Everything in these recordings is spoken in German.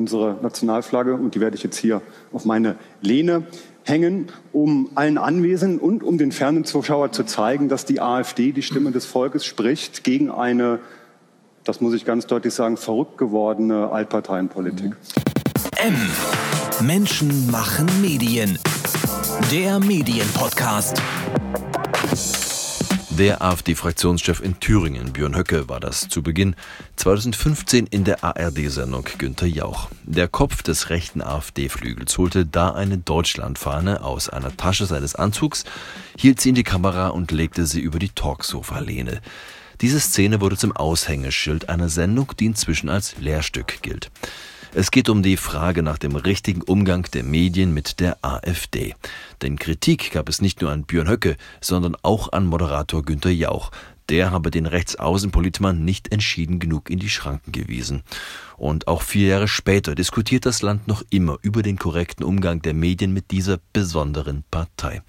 unsere Nationalflagge und die werde ich jetzt hier auf meine Lehne hängen, um allen Anwesenden und um den fernen Zuschauer zu zeigen, dass die AfD die Stimme des Volkes spricht gegen eine, das muss ich ganz deutlich sagen, verrückt gewordene Altparteienpolitik. M. Menschen machen Medien. Der Medienpodcast. Der AfD-Fraktionschef in Thüringen, Björn Höcke, war das zu Beginn 2015 in der ARD-Sendung Günter Jauch. Der Kopf des rechten AfD-Flügels holte da eine Deutschlandfahne aus einer Tasche seines Anzugs, hielt sie in die Kamera und legte sie über die Talksofa-Lehne. Diese Szene wurde zum Aushängeschild einer Sendung, die inzwischen als Lehrstück gilt. Es geht um die Frage nach dem richtigen Umgang der Medien mit der AfD. Denn Kritik gab es nicht nur an Björn Höcke, sondern auch an Moderator Günter Jauch. Der habe den Rechtsaußenpolitmann nicht entschieden genug in die Schranken gewiesen. Und auch vier Jahre später diskutiert das Land noch immer über den korrekten Umgang der Medien mit dieser besonderen Partei.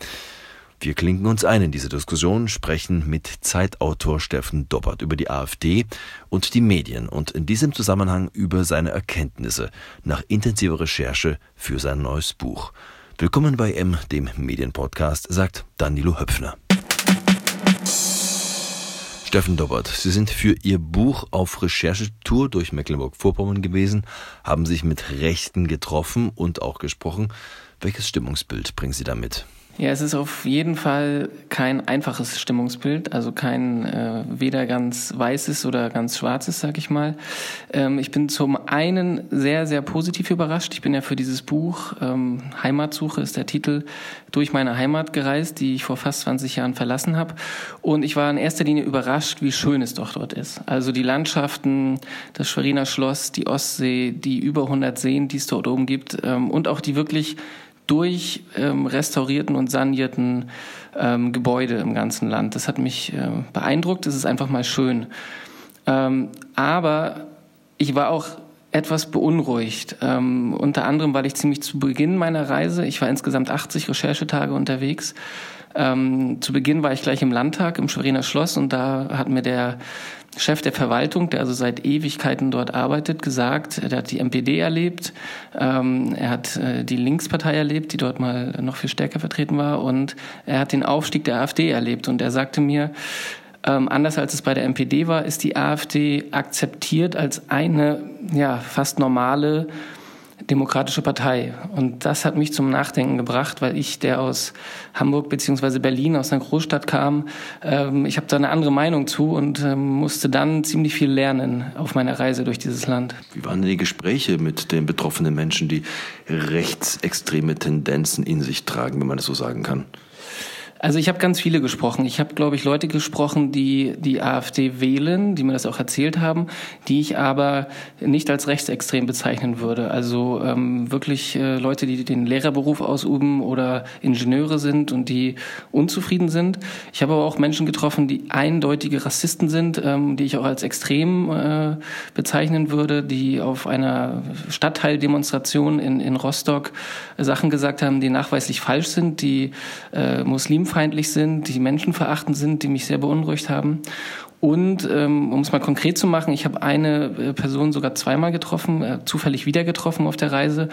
Wir klinken uns ein in diese Diskussion, sprechen mit Zeitautor Steffen Doppert über die AfD und die Medien und in diesem Zusammenhang über seine Erkenntnisse nach intensiver Recherche für sein neues Buch. Willkommen bei M, dem Medienpodcast, sagt Danilo Höpfner. Steffen Dobbert, Sie sind für Ihr Buch auf Recherchetour durch Mecklenburg-Vorpommern gewesen, haben sich mit Rechten getroffen und auch gesprochen. Welches Stimmungsbild bringen Sie damit? Ja, es ist auf jeden Fall kein einfaches Stimmungsbild, also kein äh, weder ganz weißes oder ganz schwarzes, sag ich mal. Ähm, ich bin zum einen sehr, sehr positiv überrascht. Ich bin ja für dieses Buch ähm, Heimatsuche ist der Titel durch meine Heimat gereist, die ich vor fast 20 Jahren verlassen habe. Und ich war in erster Linie überrascht, wie schön es doch dort ist. Also die Landschaften, das Schweriner Schloss, die Ostsee, die über 100 Seen, die es dort oben gibt ähm, und auch die wirklich durch ähm, restaurierten und sanierten ähm, Gebäude im ganzen Land. Das hat mich äh, beeindruckt. Es ist einfach mal schön. Ähm, aber ich war auch etwas beunruhigt. Ähm, unter anderem, weil ich ziemlich zu Beginn meiner Reise, ich war insgesamt 80 Recherchetage unterwegs, ähm, zu Beginn war ich gleich im Landtag im Schweriner Schloss und da hat mir der Chef der Verwaltung, der also seit Ewigkeiten dort arbeitet, gesagt, er hat die MPD erlebt, ähm, er hat äh, die Linkspartei erlebt, die dort mal noch viel stärker vertreten war und er hat den Aufstieg der AfD erlebt. Und er sagte mir, ähm, anders als es bei der MPD war, ist die AfD akzeptiert als eine ja fast normale Demokratische Partei. Und das hat mich zum Nachdenken gebracht, weil ich, der aus Hamburg beziehungsweise Berlin, aus einer Großstadt kam, ähm, ich habe da eine andere Meinung zu und ähm, musste dann ziemlich viel lernen auf meiner Reise durch dieses Land. Wie waren denn die Gespräche mit den betroffenen Menschen, die rechtsextreme Tendenzen in sich tragen, wenn man das so sagen kann? Also ich habe ganz viele gesprochen. Ich habe, glaube ich, Leute gesprochen, die die AfD wählen, die mir das auch erzählt haben, die ich aber nicht als rechtsextrem bezeichnen würde. Also ähm, wirklich äh, Leute, die den Lehrerberuf ausüben oder Ingenieure sind und die unzufrieden sind. Ich habe aber auch Menschen getroffen, die eindeutige Rassisten sind, ähm, die ich auch als extrem äh, bezeichnen würde, die auf einer Stadtteildemonstration in, in Rostock Sachen gesagt haben, die nachweislich falsch sind, die äh, Muslim fremdenfeindlich sind, die menschenverachtend sind, die mich sehr beunruhigt haben. Und ähm, um es mal konkret zu machen, ich habe eine äh, Person sogar zweimal getroffen, äh, zufällig wieder getroffen auf der Reise.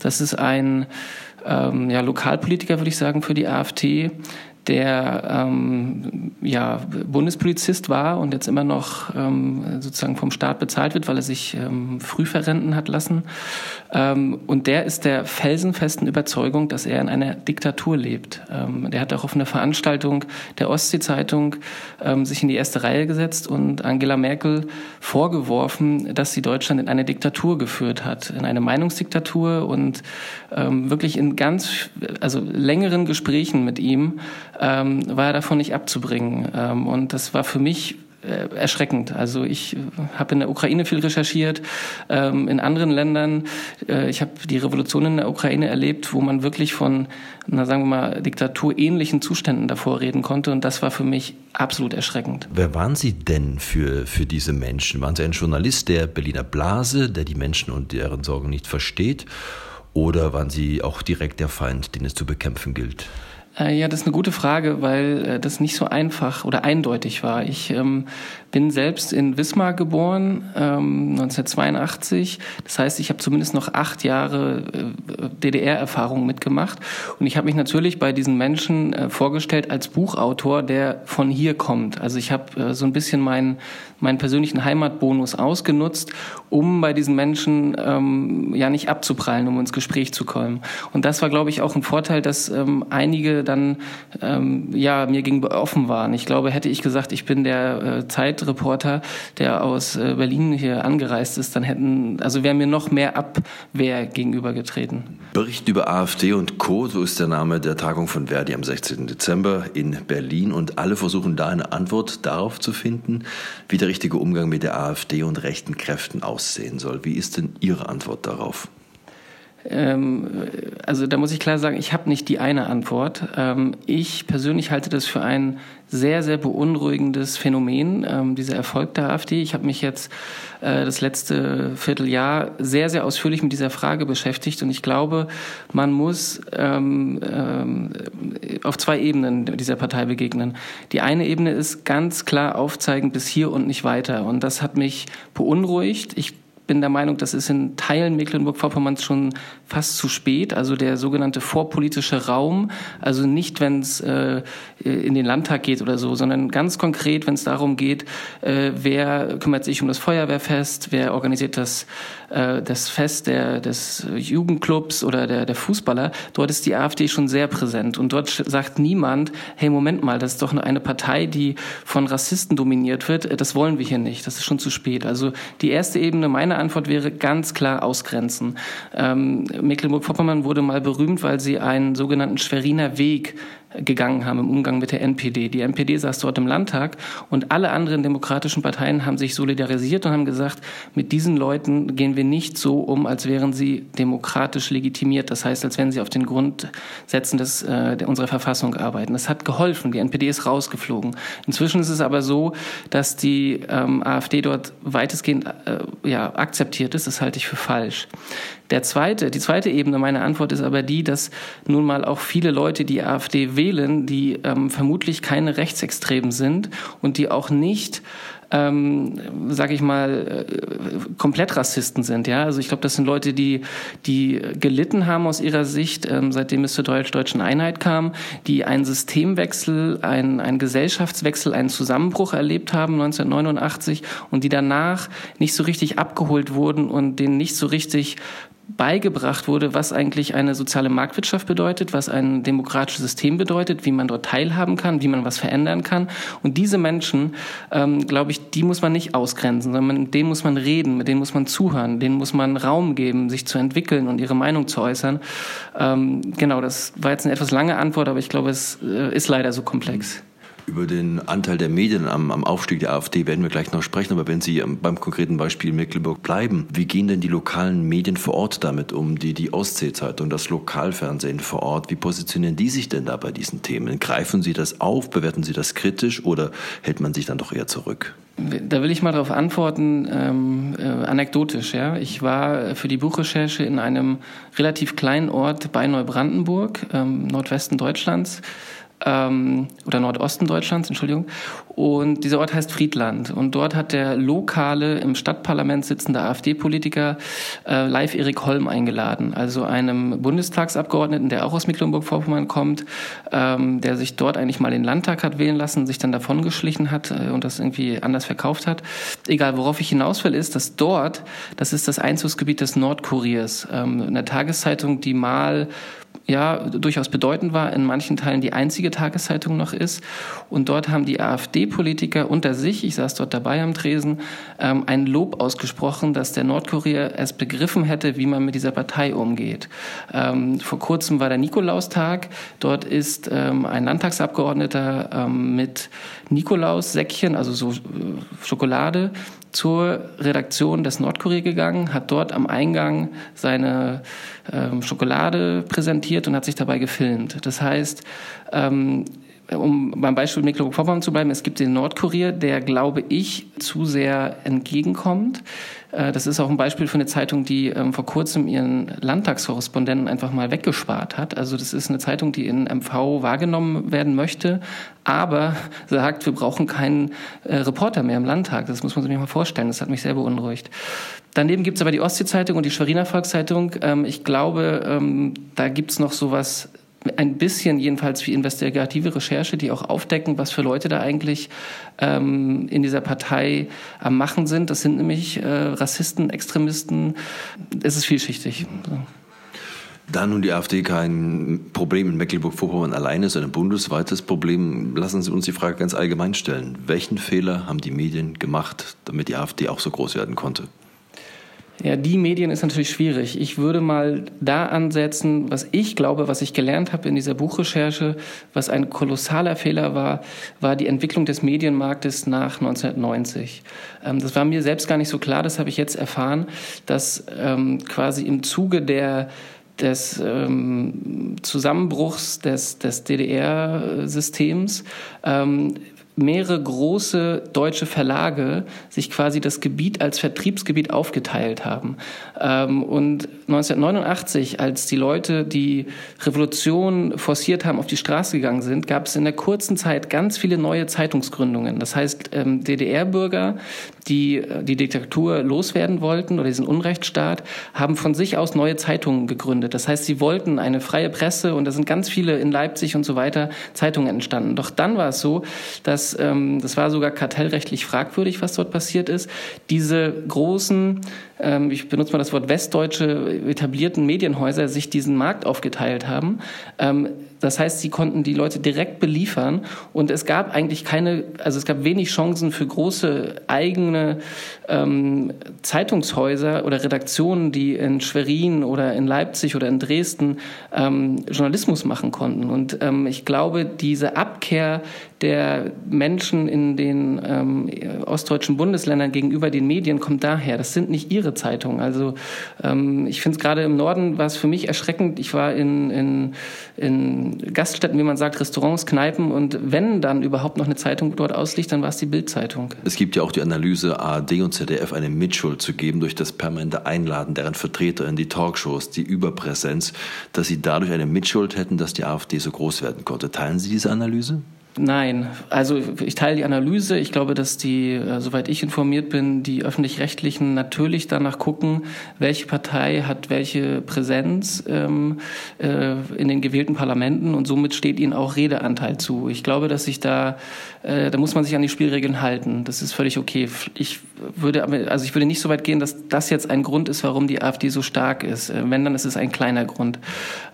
Das ist ein ähm, ja, Lokalpolitiker, würde ich sagen, für die AfD, der ähm, ja, Bundespolizist war und jetzt immer noch ähm, sozusagen vom Staat bezahlt wird, weil er sich ähm, früh verrenten hat lassen. Ähm, und der ist der felsenfesten Überzeugung, dass er in einer Diktatur lebt. Ähm, der hat auch auf einer Veranstaltung der Ostsee-Zeitung ähm, sich in die erste Reihe gesetzt und Angela Merkel vorgeworfen, dass sie Deutschland in eine Diktatur geführt hat, in eine Meinungsdiktatur und ähm, wirklich in ganz, also längeren Gesprächen mit ihm ähm, war davon nicht abzubringen. Ähm, und das war für mich äh, erschreckend. Also ich äh, habe in der Ukraine viel recherchiert, ähm, in anderen Ländern. Äh, ich habe die Revolution in der Ukraine erlebt, wo man wirklich von, na sagen wir mal, diktaturähnlichen Zuständen davor reden konnte. Und das war für mich absolut erschreckend. Wer waren Sie denn für, für diese Menschen? Waren Sie ein Journalist der Berliner Blase, der die Menschen und deren Sorgen nicht versteht? Oder waren Sie auch direkt der Feind, den es zu bekämpfen gilt? Äh, ja, das ist eine gute Frage, weil äh, das nicht so einfach oder eindeutig war. Ich ähm, bin selbst in Wismar geboren, ähm, 1982. Das heißt, ich habe zumindest noch acht Jahre äh, DDR-Erfahrung mitgemacht. Und ich habe mich natürlich bei diesen Menschen äh, vorgestellt als Buchautor, der von hier kommt. Also ich habe äh, so ein bisschen meinen meinen persönlichen Heimatbonus ausgenutzt, um bei diesen Menschen ähm, ja nicht abzuprallen, um ins Gespräch zu kommen. Und das war, glaube ich, auch ein Vorteil, dass ähm, einige dann ähm, ja mir gegenüber offen waren. Ich glaube, hätte ich gesagt, ich bin der äh, Zeitreporter, der aus äh, Berlin hier angereist ist, dann hätten also wäre mir noch mehr Abwehr gegenübergetreten. Bericht über AfD und Co. So ist der Name der Tagung von Verdi am 16. Dezember in Berlin und alle versuchen da eine Antwort darauf zu finden, wie der richtige Umgang mit der AfD und rechten Kräften aussehen soll. Wie ist denn Ihre Antwort darauf? Ähm, also da muss ich klar sagen, ich habe nicht die eine Antwort. Ähm, ich persönlich halte das für ein sehr, sehr beunruhigendes Phänomen, ähm, dieser Erfolg der AfD. Ich habe mich jetzt äh, das letzte Vierteljahr sehr, sehr ausführlich mit dieser Frage beschäftigt und ich glaube, man muss auf zwei Ebenen dieser Partei begegnen. Die eine Ebene ist ganz klar aufzeigen bis hier und nicht weiter und das hat mich beunruhigt. Ich bin der Meinung, das ist in Teilen Mecklenburg-Vorpommerns schon fast zu spät. Also der sogenannte vorpolitische Raum, also nicht, wenn es äh, in den Landtag geht oder so, sondern ganz konkret, wenn es darum geht, äh, wer kümmert sich um das Feuerwehrfest, wer organisiert das, äh, das Fest der, des Jugendclubs oder der, der Fußballer. Dort ist die AfD schon sehr präsent und dort sagt niemand, hey, Moment mal, das ist doch eine Partei, die von Rassisten dominiert wird. Das wollen wir hier nicht. Das ist schon zu spät. Also die erste Ebene meiner meine Antwort wäre ganz klar ausgrenzen. Ähm, Mecklenburg-Vorpommern wurde mal berühmt, weil sie einen sogenannten Schweriner Weg gegangen haben im Umgang mit der NPD. Die NPD saß dort im Landtag und alle anderen demokratischen Parteien haben sich solidarisiert und haben gesagt, mit diesen Leuten gehen wir nicht so um, als wären sie demokratisch legitimiert. Das heißt, als wenn sie auf den Grundsätzen des, äh, unserer Verfassung arbeiten. Das hat geholfen. Die NPD ist rausgeflogen. Inzwischen ist es aber so, dass die ähm, AfD dort weitestgehend äh, ja, akzeptiert ist. Das halte ich für falsch. Der zweite, die zweite Ebene meiner Antwort ist aber die, dass nun mal auch viele Leute die AfD wählen, die ähm, vermutlich keine Rechtsextremen sind und die auch nicht ähm, sage ich mal, äh, komplett Rassisten sind. Ja, also ich glaube, das sind Leute, die die gelitten haben aus ihrer Sicht, ähm, seitdem es zur deutsch-deutschen Einheit kam, die einen Systemwechsel, einen, einen Gesellschaftswechsel, einen Zusammenbruch erlebt haben 1989 und die danach nicht so richtig abgeholt wurden und denen nicht so richtig beigebracht wurde, was eigentlich eine soziale Marktwirtschaft bedeutet, was ein demokratisches System bedeutet, wie man dort teilhaben kann, wie man was verändern kann. Und diese Menschen, ähm, glaube ich, die muss man nicht ausgrenzen, sondern mit denen muss man reden, mit denen muss man zuhören, denen muss man Raum geben, sich zu entwickeln und ihre Meinung zu äußern. Ähm, genau, das war jetzt eine etwas lange Antwort, aber ich glaube, es äh, ist leider so komplex. Über den Anteil der Medien am, am, Aufstieg der AfD werden wir gleich noch sprechen. Aber wenn Sie beim konkreten Beispiel Mecklenburg bleiben, wie gehen denn die lokalen Medien vor Ort damit um? Die, die Ostsee-Zeitung, das Lokalfernsehen vor Ort, wie positionieren die sich denn da bei diesen Themen? Greifen Sie das auf? Bewerten Sie das kritisch oder hält man sich dann doch eher zurück? Da will ich mal darauf antworten, ähm, äh, anekdotisch. Ja, ich war für die Buchrecherche in einem relativ kleinen Ort bei Neubrandenburg, ähm, Nordwesten Deutschlands ähm, oder Nordosten Deutschlands, Entschuldigung. Und dieser Ort heißt Friedland. Und dort hat der lokale, im Stadtparlament sitzende AfD-Politiker äh, live Erik Holm eingeladen, also einem Bundestagsabgeordneten, der auch aus Mecklenburg-Vorpommern kommt, ähm, der sich dort eigentlich mal den Landtag hat wählen lassen, sich dann davongeschlichen hat äh, und das irgendwie anders verkauft hat. Egal, worauf ich hinaus will, ist, dass dort, das ist das Einzugsgebiet des Nordkuriers, ähm, eine Tageszeitung, die mal ja durchaus bedeutend war, in manchen Teilen die einzige Tageszeitung noch ist. Und dort haben die AfD-Politiker unter sich, ich saß dort dabei am Tresen, ähm, ein Lob ausgesprochen, dass der Nordkorea es begriffen hätte, wie man mit dieser Partei umgeht. Ähm, vor kurzem war der Nikolaustag. Dort ist ähm, ein Landtagsabgeordneter ähm, mit Nikolaussäckchen, also so äh, Schokolade, zur Redaktion des Nordkorea gegangen, hat dort am Eingang seine ähm, Schokolade präsentiert und hat sich dabei gefilmt. Das heißt, ähm, um beim Beispiel Mecklenburg-Vorpommern zu bleiben, es gibt den Nordkurier, der, glaube ich, zu sehr entgegenkommt. Äh, das ist auch ein Beispiel für eine Zeitung, die ähm, vor kurzem ihren Landtagskorrespondenten einfach mal weggespart hat. Also das ist eine Zeitung, die in MV wahrgenommen werden möchte, aber sagt, wir brauchen keinen äh, Reporter mehr im Landtag. Das muss man sich mal vorstellen. Das hat mich sehr beunruhigt. Daneben gibt es aber die Ostsee-Zeitung und die Schweriner Volkszeitung. Ähm, ich glaube, ähm, da gibt es noch sowas ein bisschen jedenfalls wie investigative Recherche, die auch aufdecken, was für Leute da eigentlich ähm, in dieser Partei am Machen sind. Das sind nämlich äh, Rassisten, Extremisten. Es ist vielschichtig. So. Da nun die AfD kein Problem in Mecklenburg-Vorpommern alleine ist, ein bundesweites Problem, lassen Sie uns die Frage ganz allgemein stellen. Welchen Fehler haben die Medien gemacht, damit die AfD auch so groß werden konnte? Ja, die Medien ist natürlich schwierig. Ich würde mal da ansetzen, was ich glaube, was ich gelernt habe in dieser Buchrecherche, was ein kolossaler Fehler war, war die Entwicklung des Medienmarktes nach 1990. Ähm, das war mir selbst gar nicht so klar, das habe ich jetzt erfahren, dass ähm, quasi im Zuge der des ähm, Zusammenbruchs des, des DDR-Systems ähm, mehrere große deutsche Verlage sich quasi das Gebiet als Vertriebsgebiet aufgeteilt haben. Ähm, und 1989, als die Leute die Revolution forciert haben, auf die Straße gegangen sind, gab es in der kurzen Zeit ganz viele neue Zeitungsgründungen. Das heißt, ähm, DDR-Bürger, die äh, die Diktatur loswerden wollten oder diesen Unrechtsstaat, haben von sich aus neue Zeitungen gegründet. Das heißt, sie wollten eine freie Presse und da sind ganz viele in Leipzig und so weiter Zeitungen entstanden. Doch dann war es so, dass ähm, das war sogar kartellrechtlich fragwürdig, was dort passiert ist. Diese großen ähm, ich benutze mal das Wort westdeutsche etablierten Medienhäuser sich diesen Markt aufgeteilt haben. Ähm, das heißt, sie konnten die Leute direkt beliefern und es gab eigentlich keine, also es gab wenig Chancen für große eigene ähm, Zeitungshäuser oder Redaktionen, die in Schwerin oder in Leipzig oder in Dresden ähm, Journalismus machen konnten. Und ähm, ich glaube, diese Abkehr der Menschen in den ähm, ostdeutschen Bundesländern gegenüber den Medien kommt daher. Das sind nicht ihre Zeitungen. Also ähm, ich finde es gerade im Norden war es für mich erschreckend. Ich war in, in, in Gaststätten, wie man sagt, Restaurants, Kneipen und wenn dann überhaupt noch eine Zeitung dort ausliegt, dann war es die Bildzeitung. Es gibt ja auch die Analyse, ARD und ZDF eine Mitschuld zu geben durch das permanente Einladen deren Vertreter in die Talkshows, die Überpräsenz, dass sie dadurch eine Mitschuld hätten, dass die AfD so groß werden konnte. Teilen Sie diese Analyse? Nein, also ich teile die Analyse. Ich glaube, dass die, äh, soweit ich informiert bin, die öffentlich-rechtlichen natürlich danach gucken, welche Partei hat welche Präsenz ähm, äh, in den gewählten Parlamenten und somit steht ihnen auch Redeanteil zu. Ich glaube, dass sich da, äh, da muss man sich an die Spielregeln halten. Das ist völlig okay. Ich würde, also ich würde nicht so weit gehen, dass das jetzt ein Grund ist, warum die AfD so stark ist. Äh, wenn, dann ist es ein kleiner Grund.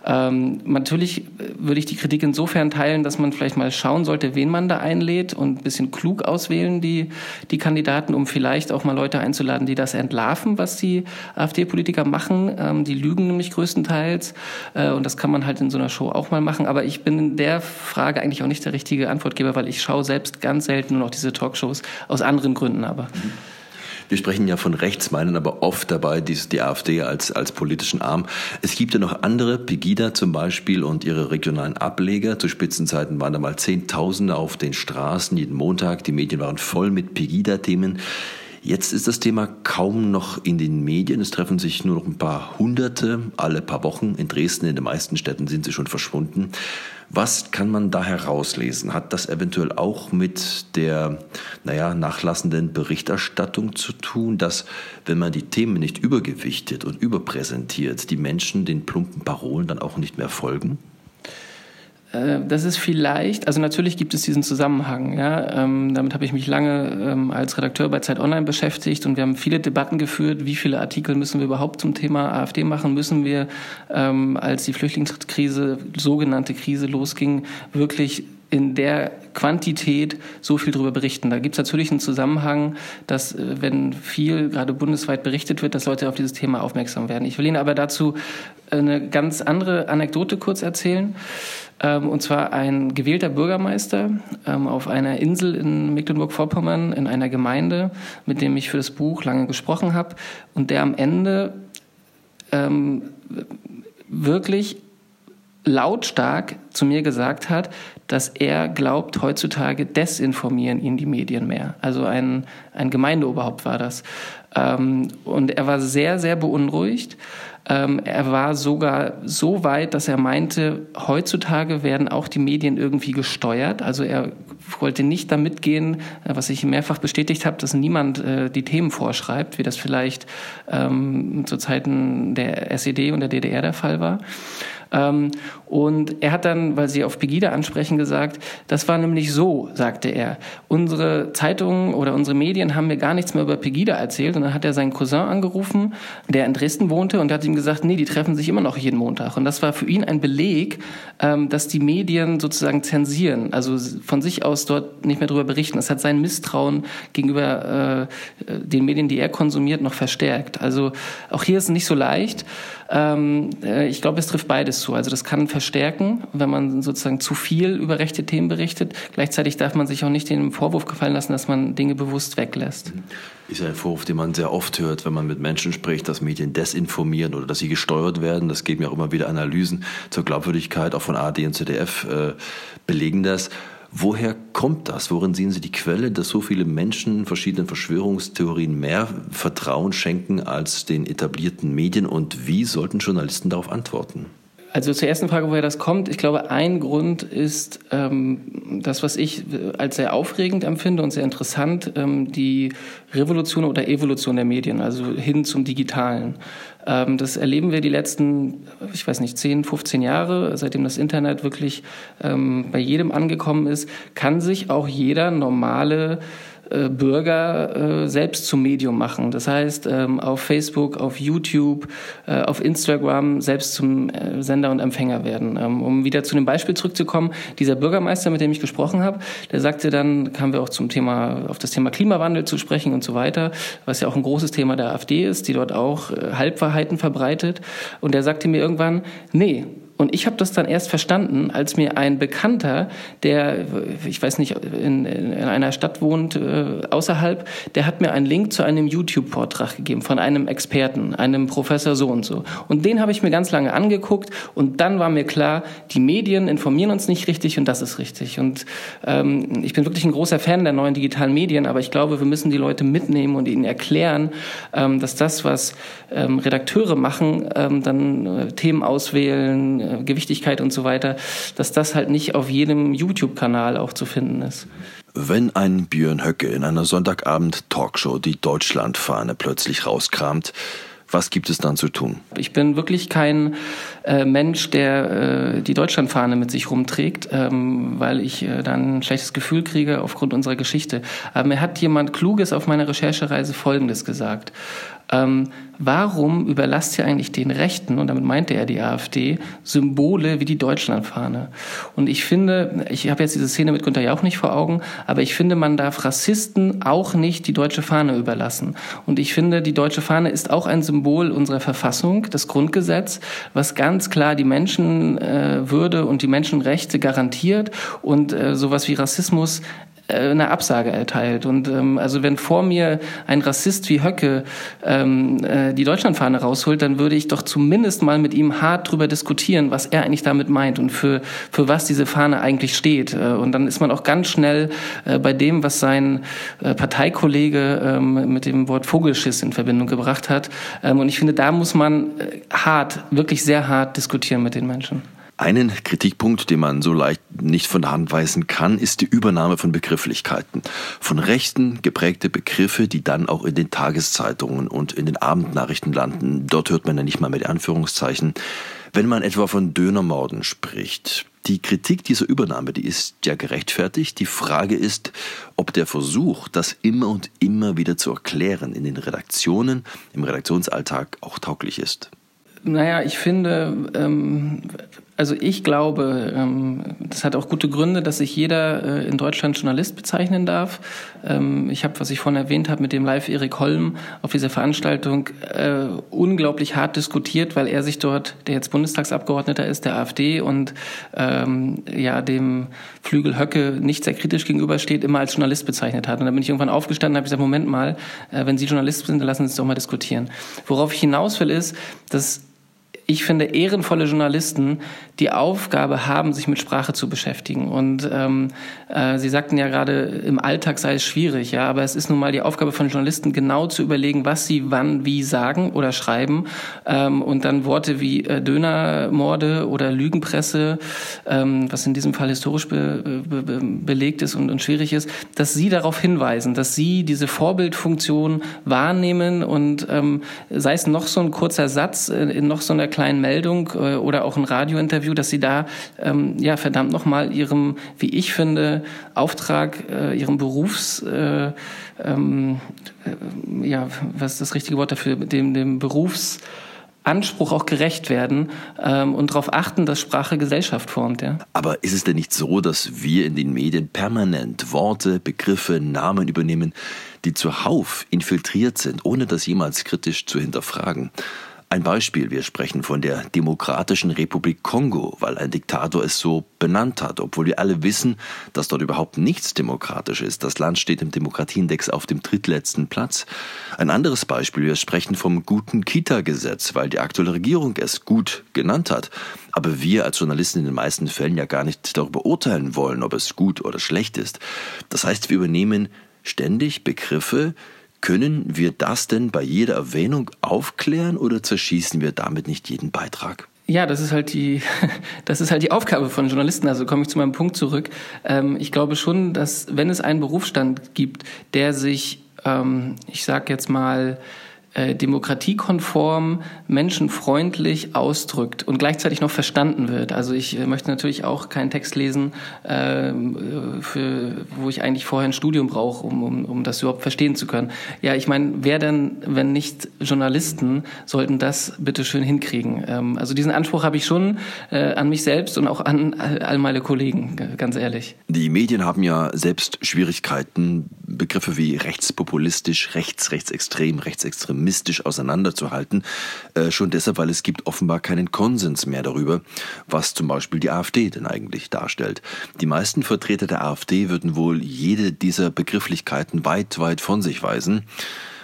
Ähm, natürlich würde ich die Kritik insofern teilen, dass man vielleicht mal schauen sollte, wen man da einlädt und ein bisschen klug auswählen, die, die Kandidaten, um vielleicht auch mal Leute einzuladen, die das entlarven, was die AfD-Politiker machen. Ähm, die lügen nämlich größtenteils. Äh, und das kann man halt in so einer Show auch mal machen. Aber ich bin in der Frage eigentlich auch nicht der richtige Antwortgeber, weil ich schaue selbst ganz selten nur noch diese Talkshows, aus anderen Gründen aber. Mhm. Wir sprechen ja von rechts, meinen aber oft dabei die, die AfD als, als politischen Arm. Es gibt ja noch andere, Pegida zum Beispiel und ihre regionalen Ableger. Zu Spitzenzeiten waren da mal Zehntausende auf den Straßen jeden Montag. Die Medien waren voll mit Pegida-Themen. Jetzt ist das Thema kaum noch in den Medien. Es treffen sich nur noch ein paar Hunderte alle paar Wochen. In Dresden, in den meisten Städten sind sie schon verschwunden. Was kann man da herauslesen? Hat das eventuell auch mit der, naja, nachlassenden Berichterstattung zu tun, dass, wenn man die Themen nicht übergewichtet und überpräsentiert, die Menschen den plumpen Parolen dann auch nicht mehr folgen? Äh, das ist vielleicht, also natürlich gibt es diesen Zusammenhang. Ja, ähm, damit habe ich mich lange ähm, als Redakteur bei Zeit Online beschäftigt und wir haben viele Debatten geführt. Wie viele Artikel müssen wir überhaupt zum Thema AfD machen? Müssen wir, ähm, als die Flüchtlingskrise, sogenannte Krise losging, wirklich in der Quantität so viel darüber berichten. Da gibt es natürlich einen Zusammenhang, dass äh, wenn viel gerade bundesweit berichtet wird, dass Leute auf dieses Thema aufmerksam werden. Ich will Ihnen aber dazu eine ganz andere Anekdote kurz erzählen. Ähm, und zwar ein gewählter Bürgermeister ähm, auf einer Insel in Mecklenburg-Vorpommern in einer Gemeinde, mit dem ich für das Buch lange gesprochen habe und der am Ende ähm, wirklich lautstark zu mir gesagt hat, dass er glaubt, heutzutage desinformieren ihn die Medien mehr. Also ein, ein Gemeindeoberhaupt war das. Ähm, und er war sehr, sehr beunruhigt. Ähm, er war sogar so weit, dass er meinte, heutzutage werden auch die Medien irgendwie gesteuert. Also er wollte nicht damit gehen, äh, was ich mehrfach bestätigt habe, dass niemand äh, die Themen vorschreibt, wie das vielleicht ähm, zu Zeiten der SED und der DDR der Fall war. Ähm, und er hat dann, weil Sie auf Pegida ansprechen, gesagt, das war nämlich so, sagte er. Unsere Zeitungen oder unsere Medien haben mir gar nichts mehr über Pegida erzählt. Und dann hat er seinen Cousin angerufen, der in Dresden wohnte, und hat ihm gesagt, nee, die treffen sich immer noch jeden Montag. Und das war für ihn ein Beleg, ähm, dass die Medien sozusagen zensieren, also von sich aus dort nicht mehr darüber berichten. Das hat sein Misstrauen gegenüber äh, den Medien, die er konsumiert, noch verstärkt. Also auch hier ist es nicht so leicht. Ähm, äh, ich glaube, es trifft beides zu. Also das kann verstärken, wenn man sozusagen zu viel über rechte Themen berichtet. Gleichzeitig darf man sich auch nicht den Vorwurf gefallen lassen, dass man Dinge bewusst weglässt. Ist ein Vorwurf, den man sehr oft hört, wenn man mit Menschen spricht, dass Medien desinformieren oder dass sie gesteuert werden. Das geben ja auch immer wieder Analysen zur Glaubwürdigkeit, auch von ARD und ZDF äh, belegen das. Woher kommt das? Worin sehen Sie die Quelle, dass so viele Menschen verschiedenen Verschwörungstheorien mehr Vertrauen schenken als den etablierten Medien? Und wie sollten Journalisten darauf antworten? Also zur ersten Frage, woher das kommt. Ich glaube, ein Grund ist ähm, das, was ich als sehr aufregend empfinde und sehr interessant, ähm, die Revolution oder Evolution der Medien, also hin zum Digitalen. Ähm, das erleben wir die letzten, ich weiß nicht, 10, 15 Jahre, seitdem das Internet wirklich ähm, bei jedem angekommen ist, kann sich auch jeder normale Bürger äh, selbst zum Medium machen. Das heißt, ähm, auf Facebook, auf YouTube, äh, auf Instagram selbst zum äh, Sender und Empfänger werden. Ähm, um wieder zu dem Beispiel zurückzukommen, dieser Bürgermeister, mit dem ich gesprochen habe, der sagte dann, kamen wir auch zum Thema, auf das Thema Klimawandel zu sprechen und so weiter, was ja auch ein großes Thema der AfD ist, die dort auch äh, Halbwahrheiten verbreitet. Und er sagte mir irgendwann, nee, und ich habe das dann erst verstanden, als mir ein Bekannter, der, ich weiß nicht, in, in einer Stadt wohnt, äh, außerhalb, der hat mir einen Link zu einem YouTube-Vortrag gegeben von einem Experten, einem Professor so und so. Und den habe ich mir ganz lange angeguckt und dann war mir klar, die Medien informieren uns nicht richtig und das ist richtig. Und ähm, ich bin wirklich ein großer Fan der neuen digitalen Medien, aber ich glaube, wir müssen die Leute mitnehmen und ihnen erklären, ähm, dass das, was ähm, Redakteure machen, ähm, dann äh, Themen auswählen, äh, Gewichtigkeit und so weiter, dass das halt nicht auf jedem YouTube-Kanal auch zu finden ist. Wenn ein Björn Höcke in einer Sonntagabend-Talkshow die Deutschlandfahne plötzlich rauskramt, was gibt es dann zu tun? Ich bin wirklich kein äh, Mensch, der äh, die Deutschlandfahne mit sich rumträgt, ähm, weil ich äh, dann ein schlechtes Gefühl kriege aufgrund unserer Geschichte. Aber mir hat jemand Kluges auf meiner Recherchereise Folgendes gesagt ähm, warum überlasst ihr eigentlich den Rechten, und damit meinte er die AfD, Symbole wie die Deutschlandfahne? Und ich finde, ich habe jetzt diese Szene mit Günter Jauch nicht vor Augen, aber ich finde, man darf Rassisten auch nicht die deutsche Fahne überlassen. Und ich finde, die deutsche Fahne ist auch ein Symbol unserer Verfassung, das Grundgesetz, was ganz klar die Menschenwürde und die Menschenrechte garantiert und äh, sowas wie Rassismus äh, eine Absage erteilt. Und ähm, also wenn vor mir ein Rassist wie Höcke ähm, äh, die Deutschlandfahne rausholt, dann würde ich doch zumindest mal mit ihm hart drüber diskutieren, was er eigentlich damit meint und für, für was diese Fahne eigentlich steht. Äh, und dann ist man auch ganz schnell äh, bei dem, was sein äh, Parteikollege ähm, mit dem Wort Vogelschiss in Verbindung gebracht hat. Ähm, und ich finde, da muss man äh, hart, wirklich sehr hart diskutieren mit den Menschen. Einen Kritikpunkt, den man so leicht nicht von der Hand weisen kann, ist die Übernahme von Begrifflichkeiten. Von Rechten geprägte Begriffe, die dann auch in den Tageszeitungen und in den Abendnachrichten landen. Dort hört man ja nicht mal mit Anführungszeichen. Wenn man etwa von Dönermorden spricht, die Kritik dieser Übernahme, die ist ja gerechtfertigt. Die Frage ist, ob der Versuch, das immer und immer wieder zu erklären, in den Redaktionen, im Redaktionsalltag auch tauglich ist. Naja, ich finde, ähm, also ich glaube, ähm, das hat auch gute Gründe, dass sich jeder äh, in Deutschland Journalist bezeichnen darf. Ähm, ich habe, was ich vorhin erwähnt habe, mit dem Live Erik Holm auf dieser Veranstaltung äh, unglaublich hart diskutiert, weil er sich dort, der jetzt Bundestagsabgeordneter ist, der AfD und ähm, ja dem Flügel Höcke nicht sehr kritisch gegenübersteht, immer als Journalist bezeichnet hat. Und dann bin ich irgendwann aufgestanden und habe gesagt, Moment mal, äh, wenn Sie Journalist sind, dann lassen Sie uns doch mal diskutieren. Worauf ich hinaus will, ist, dass ich finde, ehrenvolle Journalisten die Aufgabe haben, sich mit Sprache zu beschäftigen. Und ähm, äh, Sie sagten ja gerade, im Alltag sei es schwierig, ja, aber es ist nun mal die Aufgabe von Journalisten, genau zu überlegen, was sie wann wie sagen oder schreiben. Ähm, und dann Worte wie äh, Dönermorde oder Lügenpresse, ähm, was in diesem Fall historisch be be be belegt ist und, und schwierig ist, dass Sie darauf hinweisen, dass Sie diese Vorbildfunktion wahrnehmen und ähm, sei es noch so ein kurzer Satz äh, in noch so einer kleinen Meldung äh, oder auch ein Radiointerview, dass sie da ähm, ja verdammt nochmal ihrem, wie ich finde, Auftrag, äh, ihrem Berufs äh, ähm, äh, ja, was ist das richtige Wort dafür, dem, dem Berufs auch gerecht werden ähm, und darauf achten, dass Sprache Gesellschaft formt. Ja. Aber ist es denn nicht so, dass wir in den Medien permanent Worte, Begriffe, Namen übernehmen, die zuhauf infiltriert sind, ohne das jemals kritisch zu hinterfragen? Ein Beispiel, wir sprechen von der Demokratischen Republik Kongo, weil ein Diktator es so benannt hat, obwohl wir alle wissen, dass dort überhaupt nichts demokratisch ist. Das Land steht im Demokratieindex auf dem drittletzten Platz. Ein anderes Beispiel, wir sprechen vom guten Kita-Gesetz, weil die aktuelle Regierung es gut genannt hat. Aber wir als Journalisten in den meisten Fällen ja gar nicht darüber urteilen wollen, ob es gut oder schlecht ist. Das heißt, wir übernehmen ständig Begriffe, können wir das denn bei jeder Erwähnung aufklären oder zerschießen wir damit nicht jeden Beitrag? Ja, das ist halt die, das ist halt die Aufgabe von Journalisten. Also komme ich zu meinem Punkt zurück. Ähm, ich glaube schon, dass wenn es einen Berufsstand gibt, der sich, ähm, ich sag jetzt mal, äh, demokratiekonform, menschenfreundlich ausdrückt und gleichzeitig noch verstanden wird. Also ich äh, möchte natürlich auch keinen Text lesen, äh, für, wo ich eigentlich vorher ein Studium brauche, um, um, um das überhaupt verstehen zu können. Ja, ich meine, wer denn, wenn nicht Journalisten, sollten das bitte schön hinkriegen? Ähm, also diesen Anspruch habe ich schon äh, an mich selbst und auch an all meine Kollegen, ganz ehrlich. Die Medien haben ja selbst Schwierigkeiten, Begriffe wie rechtspopulistisch, rechts, rechtsextrem, rechtsextrem extremistisch auseinanderzuhalten. Äh, schon deshalb, weil es gibt offenbar keinen Konsens mehr darüber, was zum Beispiel die AfD denn eigentlich darstellt. Die meisten Vertreter der AfD würden wohl jede dieser Begrifflichkeiten weit, weit von sich weisen.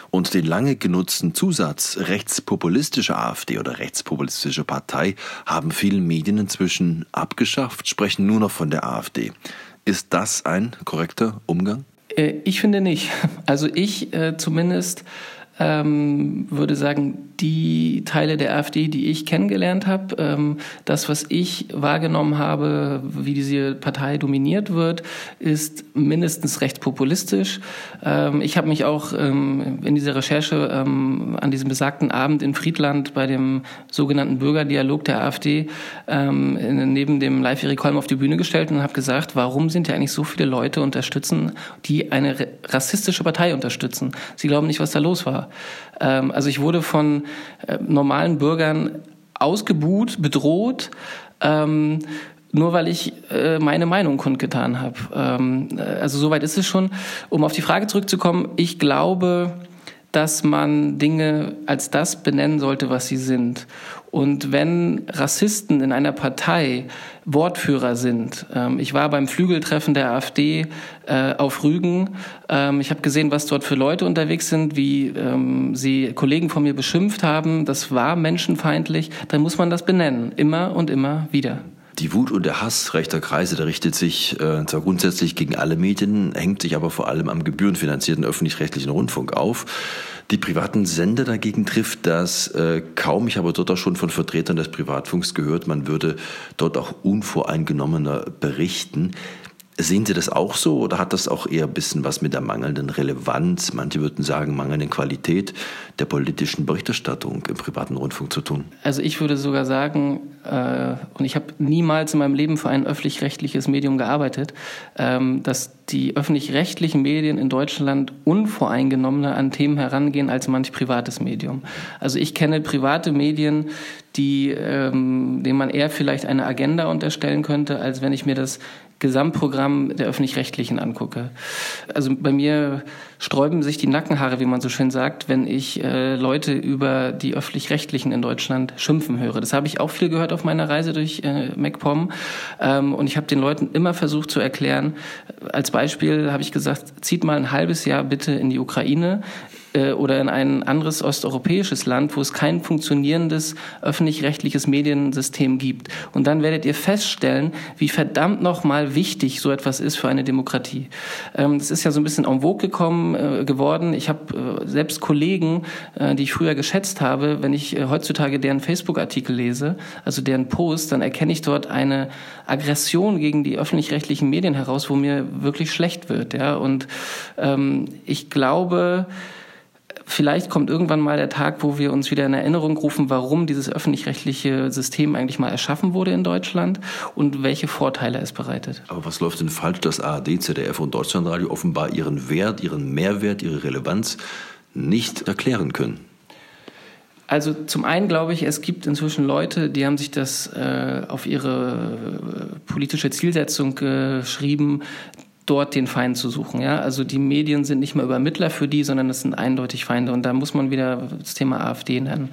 Und den lange genutzten Zusatz rechtspopulistische AfD oder rechtspopulistische Partei haben viele Medien inzwischen abgeschafft, sprechen nur noch von der AfD. Ist das ein korrekter Umgang? Äh, ich finde nicht. Also ich äh, zumindest ähm, würde sagen, die Teile der AfD, die ich kennengelernt habe, ähm, das, was ich wahrgenommen habe, wie diese Partei dominiert wird, ist mindestens recht populistisch. Ähm, ich habe mich auch ähm, in dieser Recherche ähm, an diesem besagten Abend in Friedland bei dem sogenannten Bürgerdialog der AfD ähm, neben dem Live Erik Holm auf die Bühne gestellt und habe gesagt, warum sind ja eigentlich so viele Leute unterstützen, die eine rassistische Partei unterstützen? Sie glauben nicht, was da los war. Ähm, also ich wurde von äh, normalen Bürgern ausgebuht, bedroht. Ähm, nur weil ich äh, meine Meinung kundgetan habe. Ähm, äh, also soweit ist es schon. Um auf die Frage zurückzukommen, ich glaube, dass man Dinge als das benennen sollte, was sie sind. Und wenn Rassisten in einer Partei Wortführer sind, ähm, ich war beim Flügeltreffen der AfD äh, auf Rügen, ähm, ich habe gesehen, was dort für Leute unterwegs sind, wie ähm, sie Kollegen von mir beschimpft haben, das war menschenfeindlich, dann muss man das benennen, immer und immer wieder. Die Wut und der Hass rechter Kreise, der richtet sich äh, zwar grundsätzlich gegen alle Medien, hängt sich aber vor allem am gebührenfinanzierten öffentlich-rechtlichen Rundfunk auf. Die privaten Sender dagegen trifft das äh, kaum. Ich habe dort auch schon von Vertretern des Privatfunks gehört, man würde dort auch unvoreingenommener berichten. Sehen Sie das auch so oder hat das auch eher ein bisschen was mit der mangelnden Relevanz, manche würden sagen mangelnden Qualität der politischen Berichterstattung im privaten Rundfunk zu tun? Also ich würde sogar sagen, äh, und ich habe niemals in meinem Leben für ein öffentlich-rechtliches Medium gearbeitet, ähm, dass die öffentlich-rechtlichen Medien in Deutschland unvoreingenommener an Themen herangehen als manch privates Medium. Also ich kenne private Medien, die, ähm, denen man eher vielleicht eine Agenda unterstellen könnte, als wenn ich mir das Gesamtprogramm der öffentlich-rechtlichen angucke. Also bei mir sträuben sich die Nackenhaare, wie man so schön sagt, wenn ich äh, Leute über die öffentlich-rechtlichen in Deutschland schimpfen höre. Das habe ich auch viel gehört auf meiner Reise durch äh, MacPom. Ähm, und ich habe den Leuten immer versucht zu erklären, als Beispiel habe ich gesagt, zieht mal ein halbes Jahr bitte in die Ukraine äh, oder in ein anderes osteuropäisches Land, wo es kein funktionierendes öffentlich-rechtliches Mediensystem gibt. Und dann werdet ihr feststellen, wie verdammt nochmal wichtig so etwas ist für eine Demokratie. Ähm, das ist ja so ein bisschen en vogue gekommen, äh, geworden. Ich habe äh, selbst Kollegen, die ich früher geschätzt habe, wenn ich heutzutage deren Facebook-Artikel lese, also deren Post, dann erkenne ich dort eine Aggression gegen die öffentlich-rechtlichen Medien heraus, wo mir wirklich schlecht wird. Ja? Und ähm, ich glaube, vielleicht kommt irgendwann mal der Tag, wo wir uns wieder in Erinnerung rufen, warum dieses öffentlich-rechtliche System eigentlich mal erschaffen wurde in Deutschland und welche Vorteile es bereitet. Aber was läuft denn falsch, dass ARD, ZDF und Deutschlandradio offenbar ihren Wert, ihren Mehrwert, ihre Relevanz nicht erklären können? Also zum einen glaube ich, es gibt inzwischen Leute, die haben sich das äh, auf ihre äh, politische Zielsetzung geschrieben, dort den Feind zu suchen. Ja? Also die Medien sind nicht mehr Übermittler für die, sondern es sind eindeutig Feinde. Und da muss man wieder das Thema AfD nennen.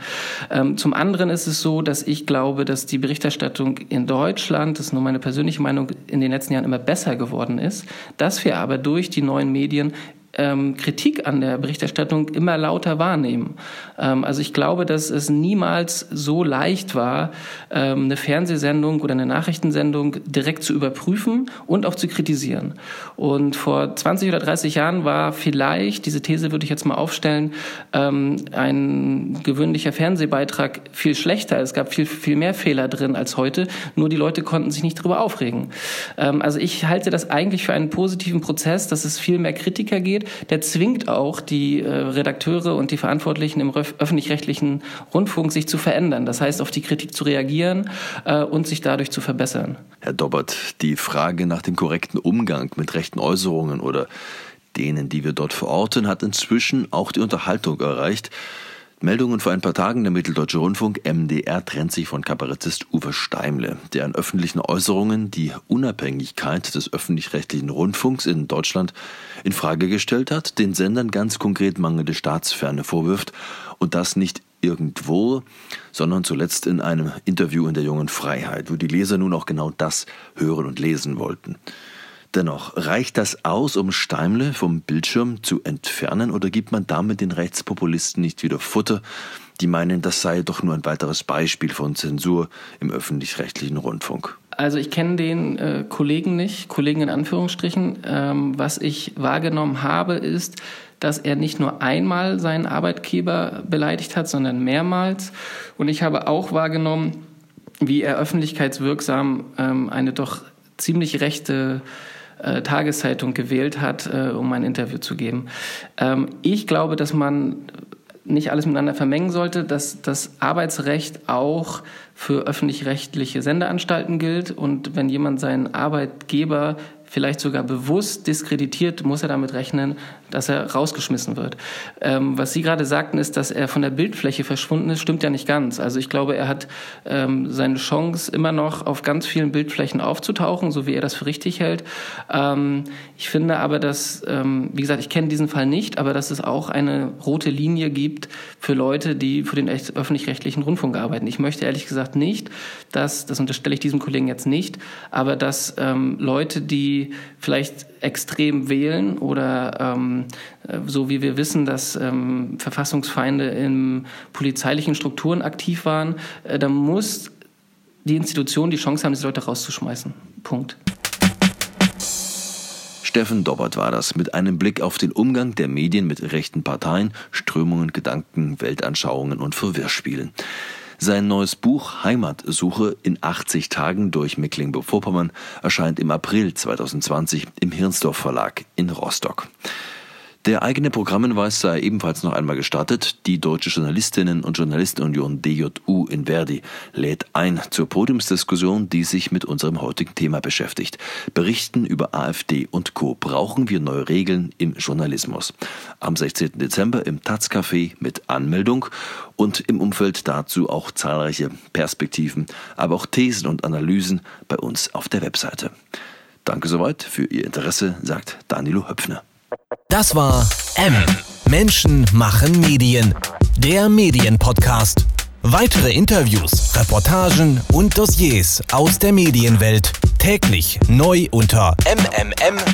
Ähm, zum anderen ist es so, dass ich glaube, dass die Berichterstattung in Deutschland, das ist nur meine persönliche Meinung, in den letzten Jahren immer besser geworden ist, dass wir aber durch die neuen Medien ähm, Kritik an der Berichterstattung immer lauter wahrnehmen. Ähm, also ich glaube, dass es niemals so leicht war, ähm, eine Fernsehsendung oder eine Nachrichtensendung direkt zu überprüfen und auch zu kritisieren. Und vor 20 oder 30 Jahren war vielleicht, diese These würde ich jetzt mal aufstellen, ähm, ein gewöhnlicher Fernsehbeitrag viel schlechter. Es gab viel, viel mehr Fehler drin als heute, nur die Leute konnten sich nicht darüber aufregen. Ähm, also ich halte das eigentlich für einen positiven Prozess, dass es viel mehr Kritiker geht geht, der zwingt auch die äh, Redakteure und die Verantwortlichen im öffentlich-rechtlichen Rundfunk, sich zu verändern. Das heißt, auf die Kritik zu reagieren äh, und sich dadurch zu verbessern. Herr Dobbert, die Frage nach dem korrekten Umgang mit rechten Äußerungen oder denen, die wir dort verorten, hat inzwischen auch die Unterhaltung erreicht. Meldungen vor ein paar Tagen der Mitteldeutsche Rundfunk MDR trennt sich von Kabarettist Uwe Steimle, der in öffentlichen Äußerungen die Unabhängigkeit des öffentlich-rechtlichen Rundfunks in Deutschland in Frage gestellt hat, den Sendern ganz konkret mangelnde Staatsferne vorwirft und das nicht irgendwo, sondern zuletzt in einem Interview in der Jungen Freiheit, wo die Leser nun auch genau das hören und lesen wollten. Dennoch, reicht das aus, um Steimle vom Bildschirm zu entfernen oder gibt man damit den Rechtspopulisten nicht wieder Futter, die meinen, das sei doch nur ein weiteres Beispiel von Zensur im öffentlich-rechtlichen Rundfunk? Also ich kenne den äh, Kollegen nicht, Kollegen in Anführungsstrichen. Ähm, was ich wahrgenommen habe, ist, dass er nicht nur einmal seinen Arbeitgeber beleidigt hat, sondern mehrmals. Und ich habe auch wahrgenommen, wie er öffentlichkeitswirksam ähm, eine doch ziemlich rechte äh, Tageszeitung gewählt hat, äh, um ein Interview zu geben. Ähm, ich glaube, dass man nicht alles miteinander vermengen sollte, dass das Arbeitsrecht auch für öffentlich-rechtliche Sendeanstalten gilt und wenn jemand seinen Arbeitgeber vielleicht sogar bewusst diskreditiert, muss er damit rechnen, dass er rausgeschmissen wird. Ähm, was Sie gerade sagten, ist, dass er von der Bildfläche verschwunden ist, stimmt ja nicht ganz. Also ich glaube, er hat ähm, seine Chance, immer noch auf ganz vielen Bildflächen aufzutauchen, so wie er das für richtig hält. Ähm, ich finde aber, dass, ähm, wie gesagt, ich kenne diesen Fall nicht, aber dass es auch eine rote Linie gibt für Leute, die für den öffentlich-rechtlichen Rundfunk arbeiten. Ich möchte ehrlich gesagt nicht, dass, das unterstelle ich diesem Kollegen jetzt nicht, aber dass ähm, Leute, die vielleicht extrem wählen oder ähm, äh, so wie wir wissen, dass ähm, Verfassungsfeinde in polizeilichen Strukturen aktiv waren, äh, dann muss die Institution die Chance haben, diese Leute rauszuschmeißen. Punkt. Steffen Dobbert war das mit einem Blick auf den Umgang der Medien mit rechten Parteien, Strömungen, Gedanken, Weltanschauungen und Verwirrspielen. Sein neues Buch Heimatsuche in 80 Tagen durch Mecklenburg-Vorpommern erscheint im April 2020 im Hirnsdorf Verlag in Rostock. Der eigene Programmhinweis sei ebenfalls noch einmal gestartet. Die Deutsche Journalistinnen und Journalistenunion DJU in Verdi lädt ein zur Podiumsdiskussion, die sich mit unserem heutigen Thema beschäftigt. Berichten über AfD und Co. Brauchen wir neue Regeln im Journalismus? Am 16. Dezember im Taz-Café mit Anmeldung und im Umfeld dazu auch zahlreiche Perspektiven, aber auch Thesen und Analysen bei uns auf der Webseite. Danke soweit für Ihr Interesse, sagt Danilo Höpfner. Das war M. Menschen machen Medien. Der Medienpodcast. Weitere Interviews, Reportagen und Dossiers aus der Medienwelt täglich neu unter mmm.verdi.de.